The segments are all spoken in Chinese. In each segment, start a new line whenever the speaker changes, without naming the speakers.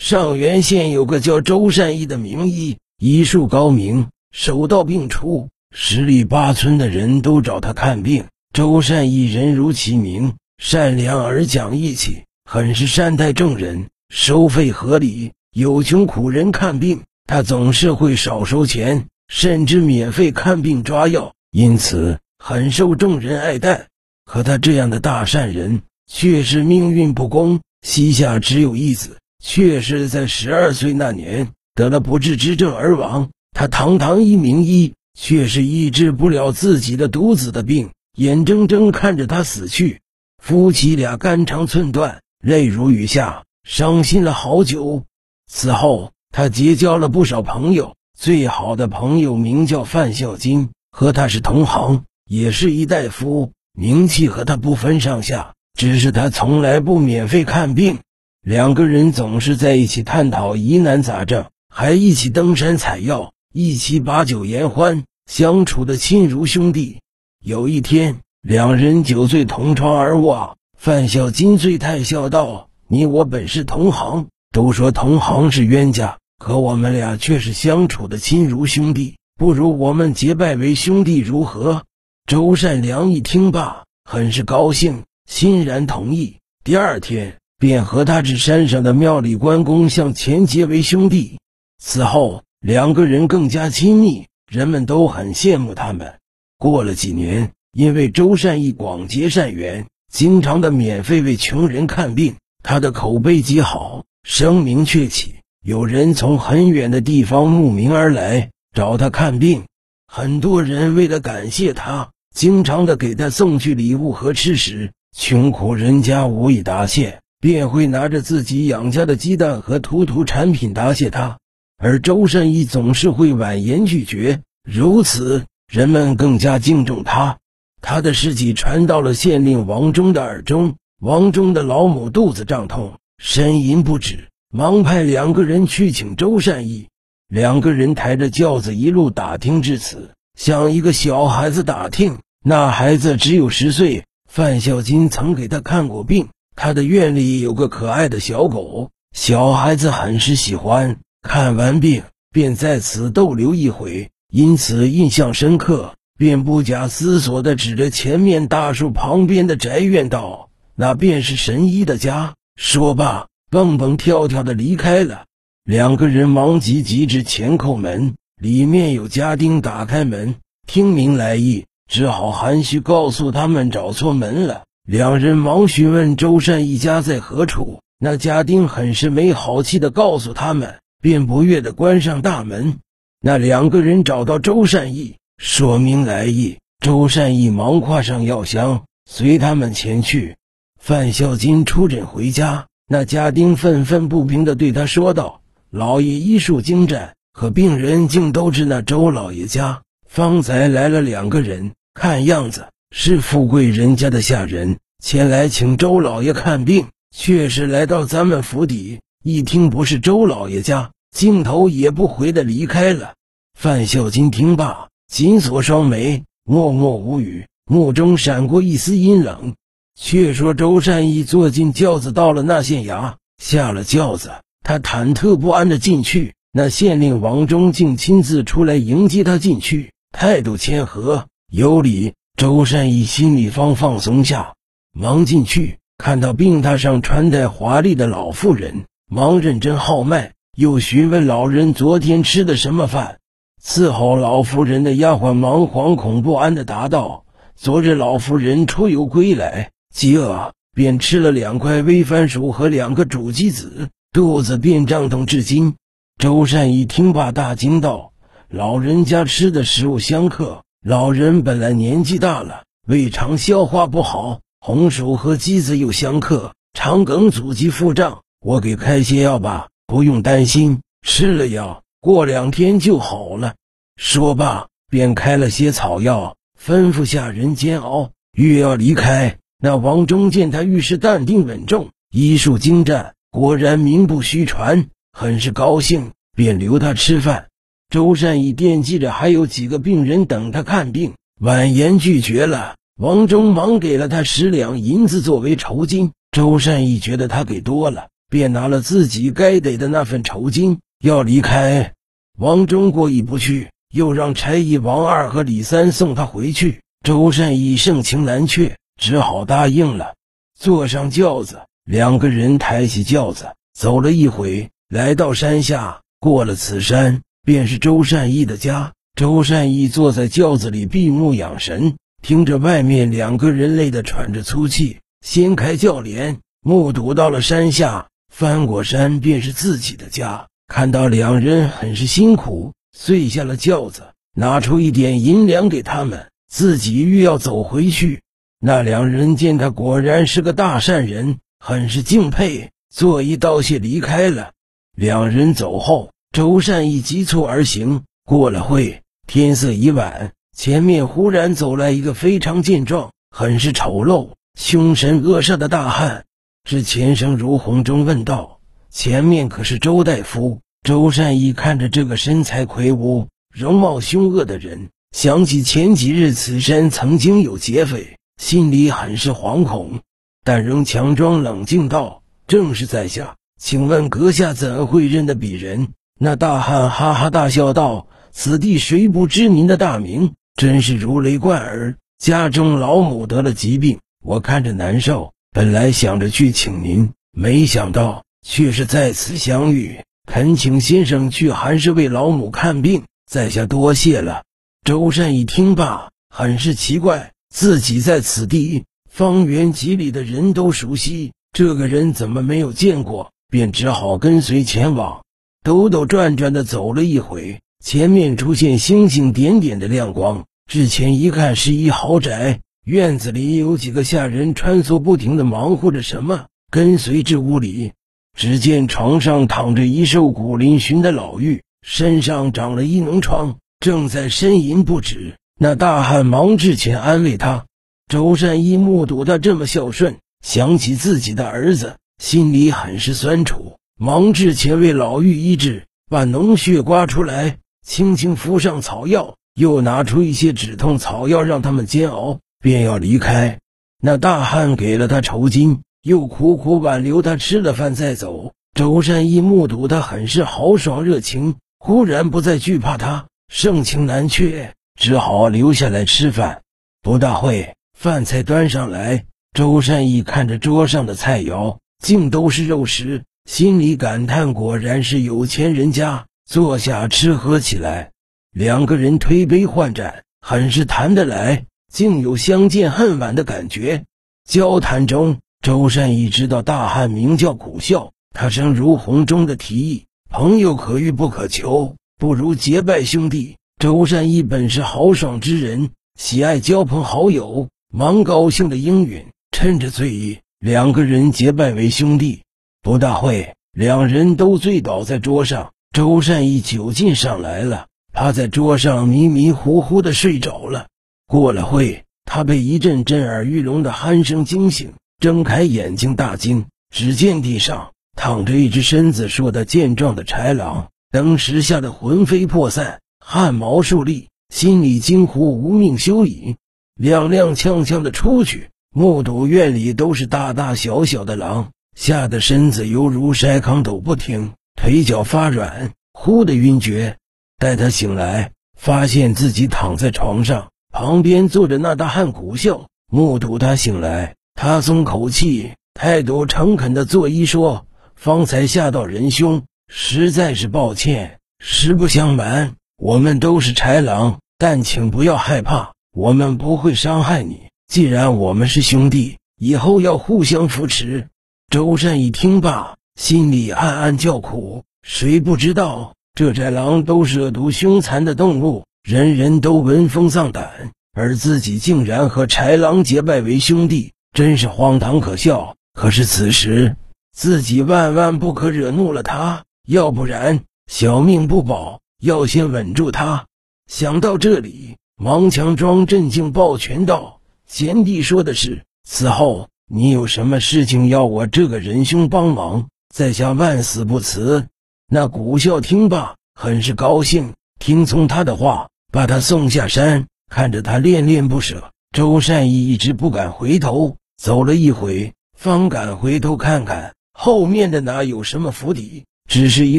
上元县有个叫周善义的名医，医术高明，手到病除，十里八村的人都找他看病。周善义人如其名，善良而讲义气，很是善待众人，收费合理。有穷苦人看病，他总是会少收钱，甚至免费看病抓药，因此很受众人爱戴。可他这样的大善人，却是命运不公，膝下只有一子，却是在十二岁那年得了不治之症而亡。他堂堂一名医，却是医治不了自己的独子的病，眼睁睁看着他死去。夫妻俩肝肠寸断，泪如雨下，伤心了好久。此后，他结交了不少朋友，最好的朋友名叫范孝金，和他是同行，也是一大夫。名气和他不分上下，只是他从来不免费看病。两个人总是在一起探讨疑难杂症，还一起登山采药，一起把酒言欢，相处的亲如兄弟。有一天，两人酒醉同床而卧，范小金醉态笑道：“你我本是同行，都说同行是冤家，可我们俩却是相处的亲如兄弟，不如我们结拜为兄弟，如何？”周善良一听罢，很是高兴，欣然同意。第二天，便和他至山上的庙里关公向前结为兄弟。此后，两个人更加亲密，人们都很羡慕他们。过了几年，因为周善义广结善缘，经常的免费为穷人看病，他的口碑极好，声名鹊起。有人从很远的地方慕名而来找他看病，很多人为了感谢他。经常的给他送去礼物和吃食，穷苦人家无以答谢，便会拿着自己养家的鸡蛋和图图产品答谢他。而周善义总是会婉言拒绝，如此人们更加敬重他。他的事迹传到了县令王忠的耳中，王忠的老母肚子胀痛，呻吟不止，忙派两个人去请周善义。两个人抬着轿子一路打听至此。向一个小孩子打听，那孩子只有十岁。范小金曾给他看过病，他的院里有个可爱的小狗，小孩子很是喜欢。看完病，便在此逗留一回，因此印象深刻，便不假思索地指着前面大树旁边的宅院道：“那便是神医的家。”说罢，蹦蹦跳跳地离开了。两个人忙急急至前叩门。里面有家丁打开门，听明来意，只好含蓄告诉他们找错门了。两人忙询问周善一家在何处，那家丁很是没好气的告诉他们，便不悦的关上大门。那两个人找到周善义，说明来意。周善义忙挎上药箱，随他们前去。范孝金出诊回家，那家丁愤愤不平的对他说道：“老爷医术精湛。”可病人竟都知那周老爷家，方才来了两个人，看样子是富贵人家的下人，前来请周老爷看病，却是来到咱们府邸。一听不是周老爷家，镜头也不回的离开了。范孝金听罢，紧锁双眉，默默无语，目中闪过一丝阴冷。却说周善义坐进轿子，到了那县衙，下了轿子，他忐忑不安的进去。那县令王忠竟亲自出来迎接他进去，态度谦和有礼。周善义心里方放松下，忙进去，看到病榻上穿戴华丽的老妇人，忙认真号脉，又询问老人昨天吃的什么饭。伺候老妇人的丫鬟忙惶恐不安地答道：“昨日老妇人出游归来，饥饿，便吃了两块煨番薯和两个煮鸡子，肚子便胀痛至今。”周善一听罢，大惊道：“老人家吃的食物相克，老人本来年纪大了，胃肠消化不好，红薯和鸡子又相克，肠梗阻及腹胀。我给开些药吧，不用担心，吃了药过两天就好了。”说罢，便开了些草药，吩咐下人煎熬。欲要离开，那王忠见他遇事淡定稳重，医术精湛，果然名不虚传。很是高兴，便留他吃饭。周善义惦记着还有几个病人等他看病，婉言拒绝了。王忠忙给了他十两银子作为酬金。周善义觉得他给多了，便拿了自己该得的那份酬金要离开。王忠过意不去，又让差役王二和李三送他回去。周善义盛情难却，只好答应了。坐上轿子，两个人抬起轿子走了一回，来到山下。过了此山，便是周善义的家。周善义坐在轿子里闭目养神，听着外面两个人累得喘着粗气，掀开轿帘，目睹到了山下翻过山便是自己的家。看到两人很是辛苦，遂下了轿子，拿出一点银两给他们，自己欲要走回去。那两人见他果然是个大善人，很是敬佩，作揖道谢离开了。两人走后，周善义急促而行。过了会，天色已晚，前面忽然走来一个非常健壮、很是丑陋、凶神恶煞的大汉。是前生如洪中问道：“前面可是周大夫？”周善义看着这个身材魁梧、容貌凶恶的人，想起前几日此山曾经有劫匪，心里很是惶恐，但仍强装冷静道：“正是在下，请问阁下怎会认得鄙人？”那大汉哈哈大笑道。此地谁不知您的大名？真是如雷贯耳。家中老母得了疾病，我看着难受，本来想着去请您，没想到却是在此相遇。恳请先生去韩氏为老母看病，在下多谢了。周善一听罢，很是奇怪，自己在此地方圆几里的人都熟悉，这个人怎么没有见过？便只好跟随前往，兜兜转转的走了一回。前面出现星星点点的亮光，之前一看是一豪宅，院子里有几个下人穿梭不停的忙活着什么。跟随至屋里，只见床上躺着一瘦骨嶙峋的老妪，身上长了一脓疮，正在呻吟不止。那大汉忙至前安慰他。周善一目睹他这么孝顺，想起自己的儿子，心里很是酸楚，忙至前为老妪医治，把脓血刮出来。轻轻敷上草药，又拿出一些止痛草药让他们煎熬，便要离开。那大汉给了他酬金，又苦苦挽留他吃了饭再走。周善义目睹他很是豪爽热情，忽然不再惧怕他，盛情难却，只好留下来吃饭。不大会，饭菜端上来，周善义看着桌上的菜肴，竟都是肉食，心里感叹：果然是有钱人家。坐下吃喝起来，两个人推杯换盏，很是谈得来，竟有相见恨晚的感觉。交谈中，周善义知道大汉名叫苦笑，他生如洪中的提议：朋友可遇不可求，不如结拜兄弟。周善义本是豪爽之人，喜爱交朋好友，忙高兴的应允。趁着醉意，两个人结拜为兄弟。不大会，两人都醉倒在桌上。周善义酒劲上来了，趴在桌上迷迷糊糊的睡着了。过了会，他被一阵震耳欲聋的鼾声惊醒，睁开眼睛大惊，只见地上躺着一只身子硕大健壮的豺狼，当时吓得魂飞魄散，汗毛竖立，心里惊呼：“无命休矣！”踉踉跄跄的出去，目睹院里都是大大小小的狼，吓得身子犹如筛糠抖不停。腿脚发软，忽的晕厥。待他醒来，发现自己躺在床上，旁边坐着那大汉苦笑。目睹他醒来，他松口气，态度诚恳地作揖说：“方才吓到仁兄，实在是抱歉。实不相瞒，我们都是豺狼，但请不要害怕，我们不会伤害你。既然我们是兄弟，以后要互相扶持。”周善一听罢。心里暗暗叫苦，谁不知道这豺狼都是恶毒凶残的动物，人人都闻风丧胆，而自己竟然和豺狼结拜为兄弟，真是荒唐可笑。可是此时自己万万不可惹怒了他，要不然小命不保。要先稳住他。想到这里，王强庄镇静抱拳道：“贤弟说的是，此后你有什么事情要我这个仁兄帮忙？”在下万死不辞。那古笑听罢，很是高兴，听从他的话，把他送下山。看着他恋恋不舍，周善义一直不敢回头。走了一回，方敢回头看看，后面的哪有什么府邸，只是一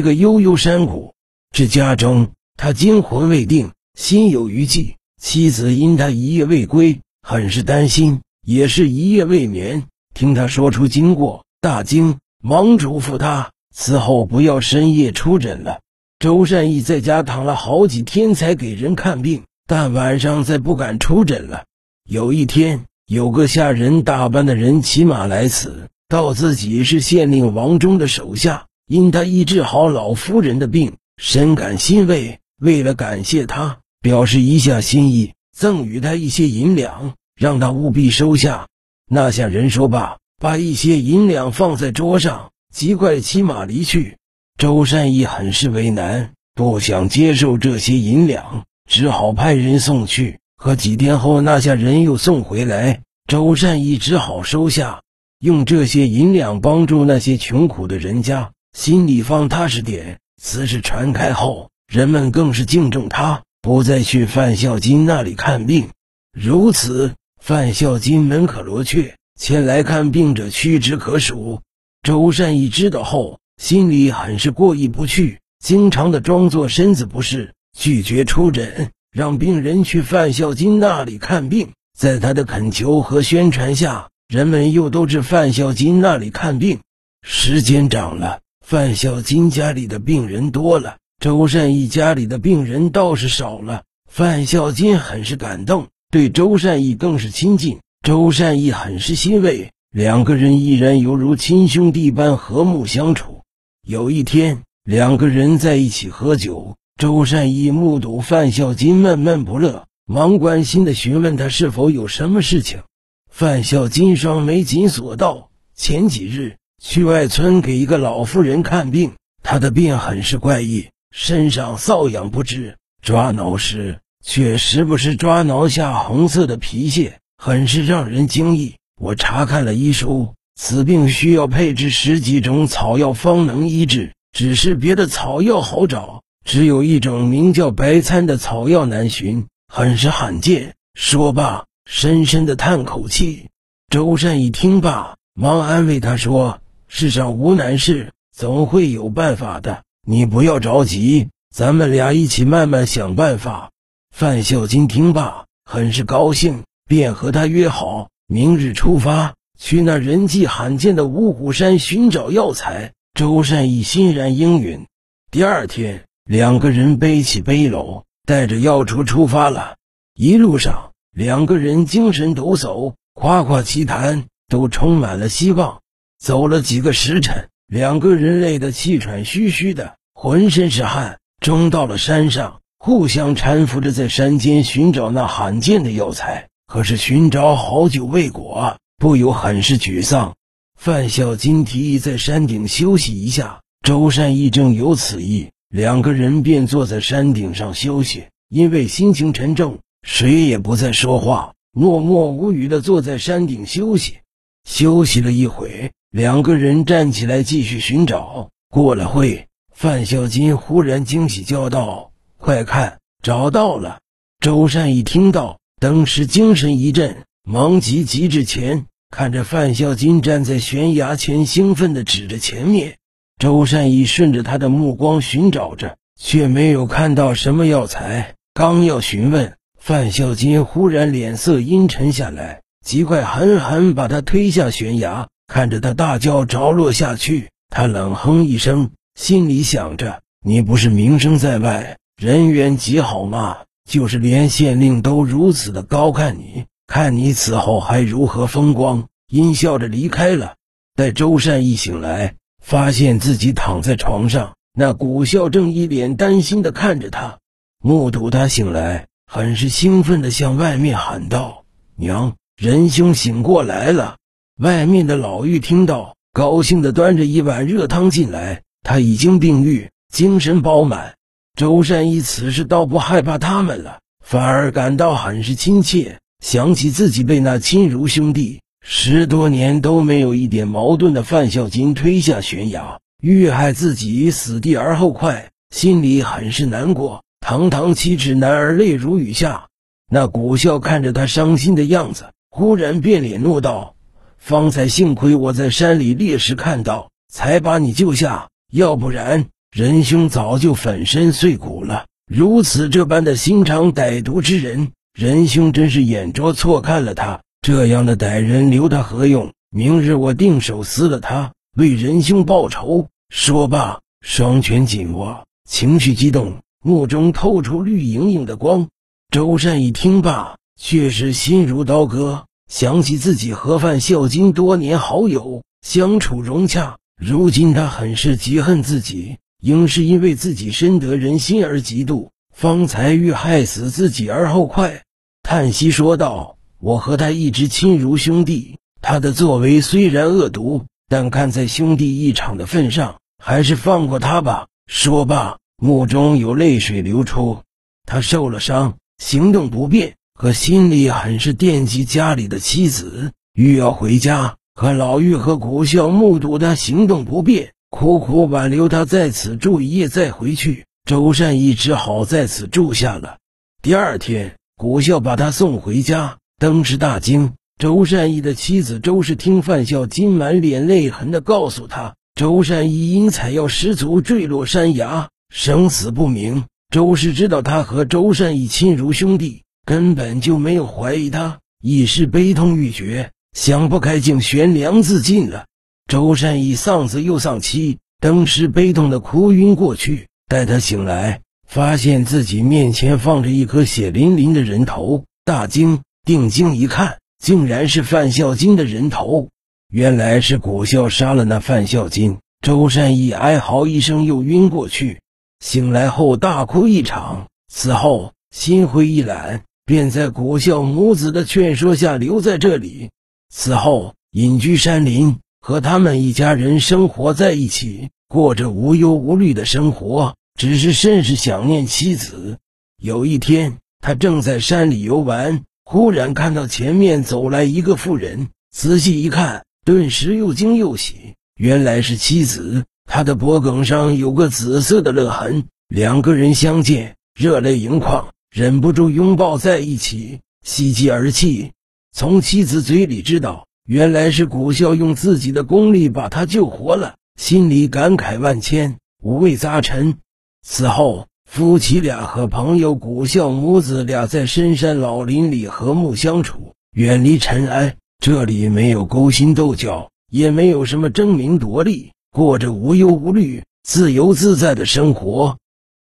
个悠悠山谷。这家中，他惊魂未定，心有余悸。妻子因他一夜未归，很是担心，也是一夜未眠。听他说出经过，大惊，忙嘱咐他此后不要深夜出诊了。周善义在家躺了好几天才给人看病，但晚上再不敢出诊了。有一天，有个下人打扮的人骑马来此，道自己是县令王忠的手下，因他医治好老夫人的病，深感欣慰。为了感谢他，表示一下心意，赠予他一些银两，让他务必收下。那下人说罢，把一些银两放在桌上，急快骑马离去。周善义很是为难，不想接受这些银两，只好派人送去。可几天后，那下人又送回来，周善义只好收下，用这些银两帮助那些穷苦的人家，心里方踏实点。此事传开后，人们更是敬重他，不再去范孝金那里看病。如此，范孝金门可罗雀，前来看病者屈指可数。周善义知道后。心里很是过意不去，经常的装作身子不适，拒绝出诊，让病人去范孝金那里看病。在他的恳求和宣传下，人们又都至范孝金那里看病。时间长了，范孝金家里的病人多了，周善义家里的病人倒是少了。范孝金很是感动，对周善义更是亲近。周善义很是欣慰，两个人依然犹如亲兄弟般和睦相处。有一天，两个人在一起喝酒。周善义目睹范孝金闷闷不乐，忙关心的询问他是否有什么事情。范孝金双眉紧锁道：“前几日去外村给一个老妇人看病，她的病很是怪异，身上瘙痒不止，抓挠时却时不时抓挠下红色的皮屑，很是让人惊异。我查看了医书。”此病需要配置十几种草药方能医治，只是别的草药好找，只有一种名叫白参的草药难寻，很是罕见。说罢，深深的叹口气。周善一听罢，忙安慰他说：“世上无难事，总会有办法的。你不要着急，咱们俩一起慢慢想办法。”范孝金听罢，很是高兴，便和他约好明日出发。去那人迹罕见的五虎山寻找药材，周善义欣然应允。第二天，两个人背起背篓，带着药锄出发了。一路上，两个人精神抖擞，夸夸其谈，都充满了希望。走了几个时辰，两个人累得气喘吁吁的，浑身是汗。终到了山上，互相搀扶着在山间寻找那罕见的药材。可是寻找好久未果。不由很是沮丧。范孝金提议在山顶休息一下，周善义正有此意，两个人便坐在山顶上休息。因为心情沉重，谁也不再说话，默默无语地坐在山顶休息。休息了一会，两个人站起来继续寻找。过了会，范孝金忽然惊喜叫道：“快看，找到了！”周善义听到，当时精神一振，忙急急至前。看着范孝金站在悬崖前，兴奋地指着前面。周善义顺着他的目光寻找着，却没有看到什么药材。刚要询问，范孝金忽然脸色阴沉下来，极快狠狠把他推下悬崖。看着他大叫着落下去，他冷哼一声，心里想着：你不是名声在外，人缘极好嘛？就是连县令都如此的高看你。看你此后还如何风光，阴笑着离开了。待周善一醒来，发现自己躺在床上，那古孝正一脸担心的看着他。目睹他醒来，很是兴奋的向外面喊道：“娘，仁兄醒过来了。”外面的老妪听到，高兴的端着一碗热汤进来。他已经病愈，精神饱满。周善一此时倒不害怕他们了，反而感到很是亲切。想起自己被那亲如兄弟十多年都没有一点矛盾的范孝金推下悬崖，遇害自己死地而后快，心里很是难过。堂堂七尺男儿泪如雨下。那古孝看着他伤心的样子，忽然变脸怒道：“方才幸亏我在山里猎时看到，才把你救下，要不然仁兄早就粉身碎骨了。如此这般的心肠歹毒之人，仁兄真是眼拙错看了他。这样的歹人留他何用？明日我定手撕了他，为仁兄报仇。说罢，双拳紧握，情绪激动，目中透出绿莹莹的光。周善一听罢，却是心如刀割，想起自己和范孝金多年好友，相处融洽，如今他很是嫉恨自己。应是因为自己深得人心而嫉妒，方才欲害死自己而后快。叹息说道：“我和他一直亲如兄弟，他的作为虽然恶毒，但看在兄弟一场的份上，还是放过他吧。”说罢，目中有泪水流出。他受了伤，行动不便，可心里很是惦记家里的妻子，欲要回家。可老妪和古孝目睹他行动不便。苦苦挽留他在此住一夜再回去，周善义只好在此住下了。第二天，古孝把他送回家，登时大惊。周善义的妻子周氏听范孝金满脸泪痕的告诉他，周善义因采药失足坠落山崖，生死不明。周氏知道他和周善义亲如兄弟，根本就没有怀疑他，一时悲痛欲绝，想不开，竟悬梁自尽了。周善义丧子又丧妻，当时悲痛的哭晕过去。待他醒来，发现自己面前放着一颗血淋淋的人头，大惊。定睛一看，竟然是范孝金的人头。原来是古孝杀了那范孝金。周善义哀嚎一声，又晕过去。醒来后大哭一场。此后心灰意懒，便在古孝母子的劝说下留在这里。此后隐居山林。和他们一家人生活在一起，过着无忧无虑的生活，只是甚是想念妻子。有一天，他正在山里游玩，忽然看到前面走来一个妇人，仔细一看，顿时又惊又喜，原来是妻子。他的脖颈上有个紫色的勒痕，两个人相见，热泪盈眶，忍不住拥抱在一起，喜极而泣。从妻子嘴里知道。原来是古孝用自己的功力把他救活了，心里感慨万千，五味杂陈。此后，夫妻俩和朋友古孝母子俩在深山老林里和睦相处，远离尘埃。这里没有勾心斗角，也没有什么争名夺利，过着无忧无虑、自由自在的生活。